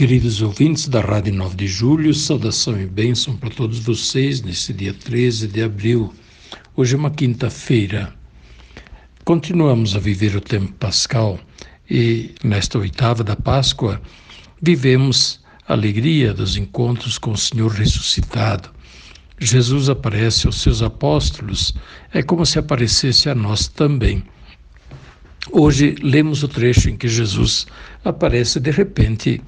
Queridos ouvintes da Rádio 9 de Julho, saudação e bênção para todos vocês nesse dia 13 de abril. Hoje é uma quinta-feira. Continuamos a viver o tempo pascal e, nesta oitava da Páscoa, vivemos a alegria dos encontros com o Senhor ressuscitado. Jesus aparece aos seus apóstolos, é como se aparecesse a nós também. Hoje lemos o trecho em que Jesus aparece de repente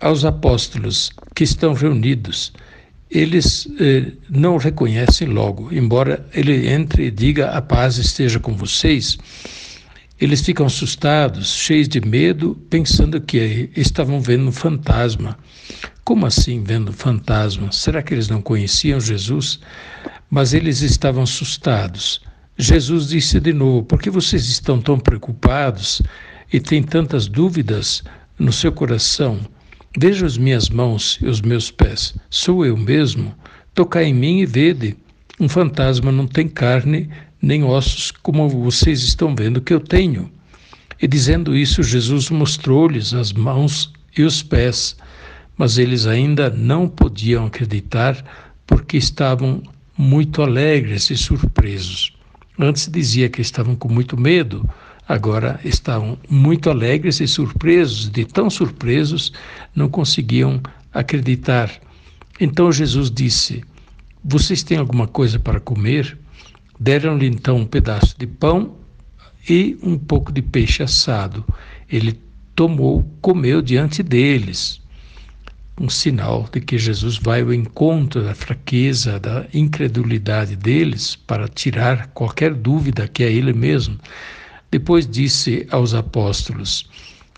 aos apóstolos que estão reunidos. Eles eh, não reconhecem logo, embora ele entre e diga: A paz esteja com vocês. Eles ficam assustados, cheios de medo, pensando que estavam vendo um fantasma. Como assim vendo fantasma? Será que eles não conheciam Jesus? Mas eles estavam assustados. Jesus disse de novo: Por que vocês estão tão preocupados e têm tantas dúvidas no seu coração? Veja as minhas mãos e os meus pés. Sou eu mesmo. Tocai em mim e vede. Um fantasma não tem carne nem ossos, como vocês estão vendo que eu tenho. E dizendo isso, Jesus mostrou-lhes as mãos e os pés, mas eles ainda não podiam acreditar porque estavam muito alegres e surpresos. Antes dizia que estavam com muito medo, agora estavam muito alegres e surpresos, de tão surpresos, não conseguiam acreditar. Então Jesus disse: Vocês têm alguma coisa para comer? Deram-lhe então um pedaço de pão e um pouco de peixe assado. Ele tomou, comeu diante deles. Um sinal de que Jesus vai ao encontro da fraqueza, da incredulidade deles, para tirar qualquer dúvida que é Ele mesmo. Depois disse aos apóstolos: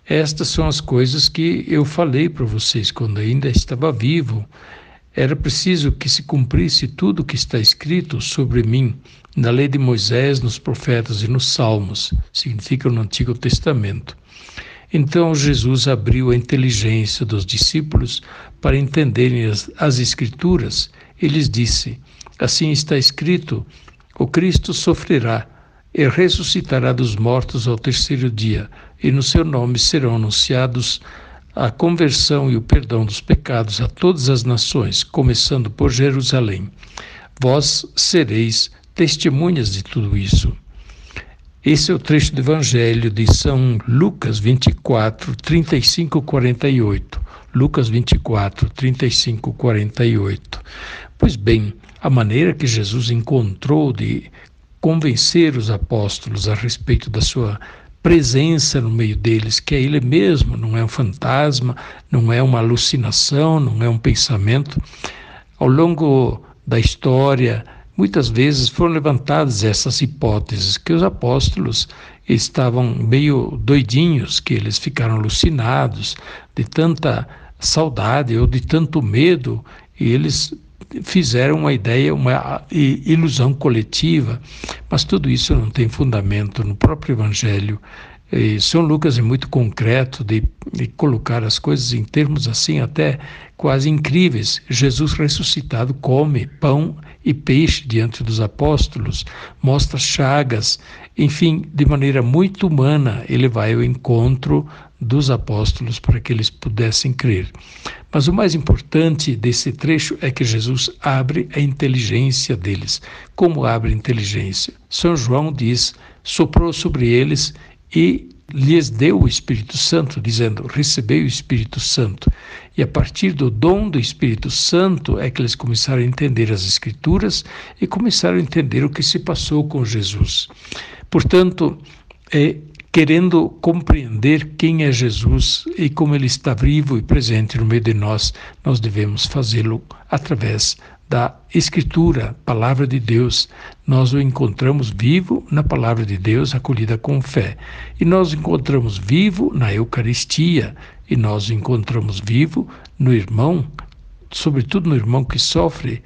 Estas são as coisas que eu falei para vocês quando ainda estava vivo. Era preciso que se cumprisse tudo o que está escrito sobre mim na lei de Moisés, nos profetas e nos salmos, significa no Antigo Testamento. Então Jesus abriu a inteligência dos discípulos para entenderem as, as Escrituras e lhes disse: Assim está escrito: o Cristo sofrerá e ressuscitará dos mortos ao terceiro dia, e no seu nome serão anunciados a conversão e o perdão dos pecados a todas as nações, começando por Jerusalém. Vós sereis testemunhas de tudo isso. Esse é o trecho do Evangelho de São Lucas 24, 35, 48. Lucas 24, 35, 48. Pois bem, a maneira que Jesus encontrou de convencer os apóstolos a respeito da sua presença no meio deles, que é ele mesmo, não é um fantasma, não é uma alucinação, não é um pensamento. Ao longo da história, muitas vezes foram levantadas essas hipóteses que os apóstolos estavam meio doidinhos, que eles ficaram alucinados de tanta saudade ou de tanto medo, e eles fizeram uma ideia, uma ilusão coletiva, mas tudo isso não tem fundamento no próprio Evangelho. E São Lucas é muito concreto de, de, colocar as coisas em termos assim até quase incríveis. Jesus ressuscitado come pão e peixe diante dos apóstolos, mostra chagas, enfim, de maneira muito humana, ele vai ao encontro dos apóstolos para que eles pudessem crer. Mas o mais importante desse trecho é que Jesus abre a inteligência deles. Como abre a inteligência? São João diz: soprou sobre eles e lhes deu o Espírito Santo, dizendo: recebei o Espírito Santo. E a partir do dom do Espírito Santo é que eles começaram a entender as Escrituras e começaram a entender o que se passou com Jesus. Portanto, é, querendo compreender quem é Jesus e como ele está vivo e presente no meio de nós, nós devemos fazê-lo através da Escritura, palavra de Deus. Nós o encontramos vivo na palavra de Deus, acolhida com fé. E nós o encontramos vivo na Eucaristia. E nós o encontramos vivo no irmão, sobretudo no irmão que sofre.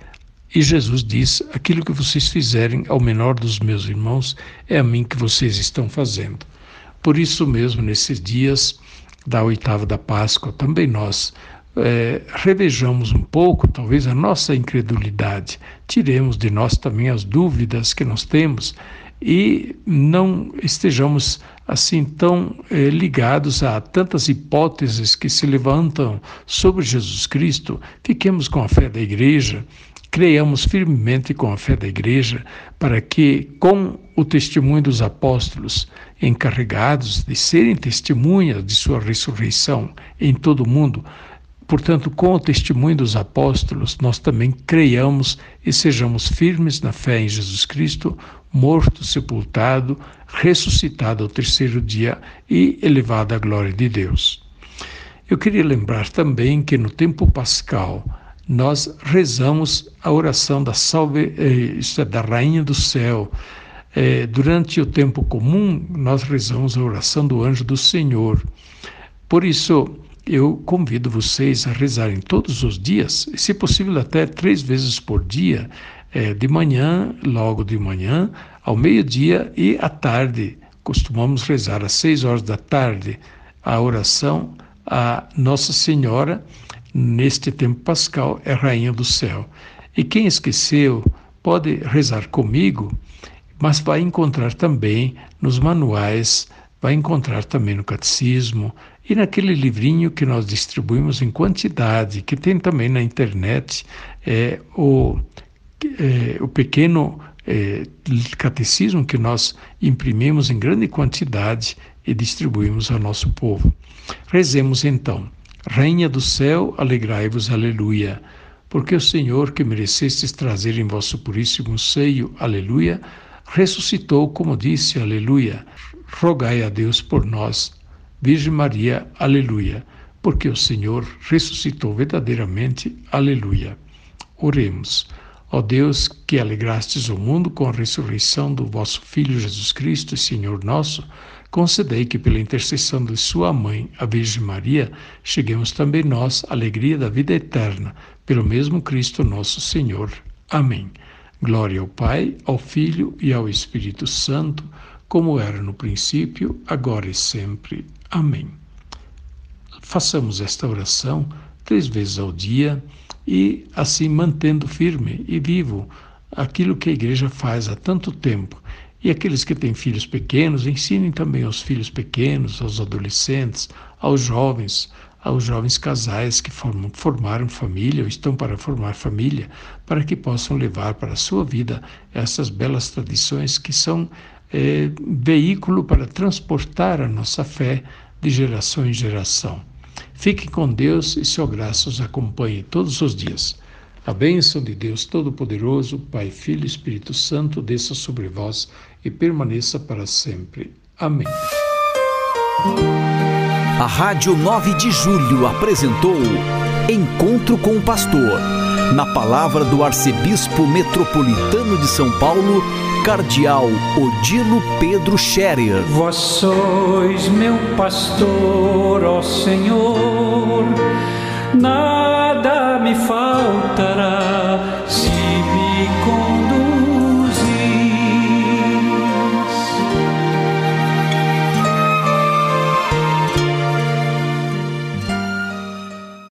E Jesus diz: Aquilo que vocês fizerem ao menor dos meus irmãos, é a mim que vocês estão fazendo. Por isso mesmo, nesses dias da oitava da Páscoa, também nós é, revejamos um pouco, talvez, a nossa incredulidade, tiremos de nós também as dúvidas que nós temos e não estejamos assim tão é, ligados a tantas hipóteses que se levantam sobre Jesus Cristo. Fiquemos com a fé da igreja, creiamos firmemente com a fé da igreja, para que, com o testemunho dos apóstolos, encarregados de serem testemunhas de sua ressurreição em todo o mundo, Portanto, com o testemunho dos apóstolos, nós também creiamos e sejamos firmes na fé em Jesus Cristo, morto, sepultado, ressuscitado ao terceiro dia e elevado à glória de Deus. Eu queria lembrar também que no tempo pascal nós rezamos a oração da salve, eh, é, da Rainha do Céu. Eh, durante o tempo comum, nós rezamos a oração do Anjo do Senhor. Por isso, eu convido vocês a rezarem todos os dias, se possível até três vezes por dia, é, de manhã, logo de manhã, ao meio-dia e à tarde. Costumamos rezar às seis horas da tarde a oração a Nossa Senhora, neste tempo pascal, é Rainha do Céu. E quem esqueceu pode rezar comigo, mas vai encontrar também nos manuais, vai encontrar também no catecismo, e naquele livrinho que nós distribuímos em quantidade, que tem também na internet, é, o, é, o pequeno é, catecismo que nós imprimimos em grande quantidade e distribuímos ao nosso povo. Rezemos então. Rainha do céu, alegrai-vos, aleluia. Porque o Senhor, que merecestes trazer em vosso puríssimo seio, aleluia, ressuscitou, como disse, aleluia. Rogai a Deus por nós Virgem Maria, aleluia, porque o Senhor ressuscitou verdadeiramente, aleluia. Oremos. Ó Deus, que alegrastes o mundo com a ressurreição do vosso Filho Jesus Cristo, Senhor nosso, concedei que, pela intercessão de Sua mãe, a Virgem Maria, cheguemos também nós à alegria da vida eterna, pelo mesmo Cristo nosso Senhor. Amém. Glória ao Pai, ao Filho e ao Espírito Santo, como era no princípio, agora e sempre. Amém. Façamos esta oração três vezes ao dia e assim mantendo firme e vivo aquilo que a igreja faz há tanto tempo. E aqueles que têm filhos pequenos, ensinem também aos filhos pequenos, aos adolescentes, aos jovens, aos jovens casais que formam, formaram família ou estão para formar família, para que possam levar para a sua vida essas belas tradições que são é, veículo para transportar a nossa fé de geração em geração. Fique com Deus e seu graça os acompanhe todos os dias. A bênção de Deus Todo-Poderoso, Pai, Filho e Espírito Santo, desça sobre vós e permaneça para sempre. Amém. A Rádio 9 de Julho apresentou Encontro com o Pastor, na palavra do Arcebispo Metropolitano de São Paulo, Cardeal Odilo Pedro Scherer. Vós sois meu pastor, ó Senhor, na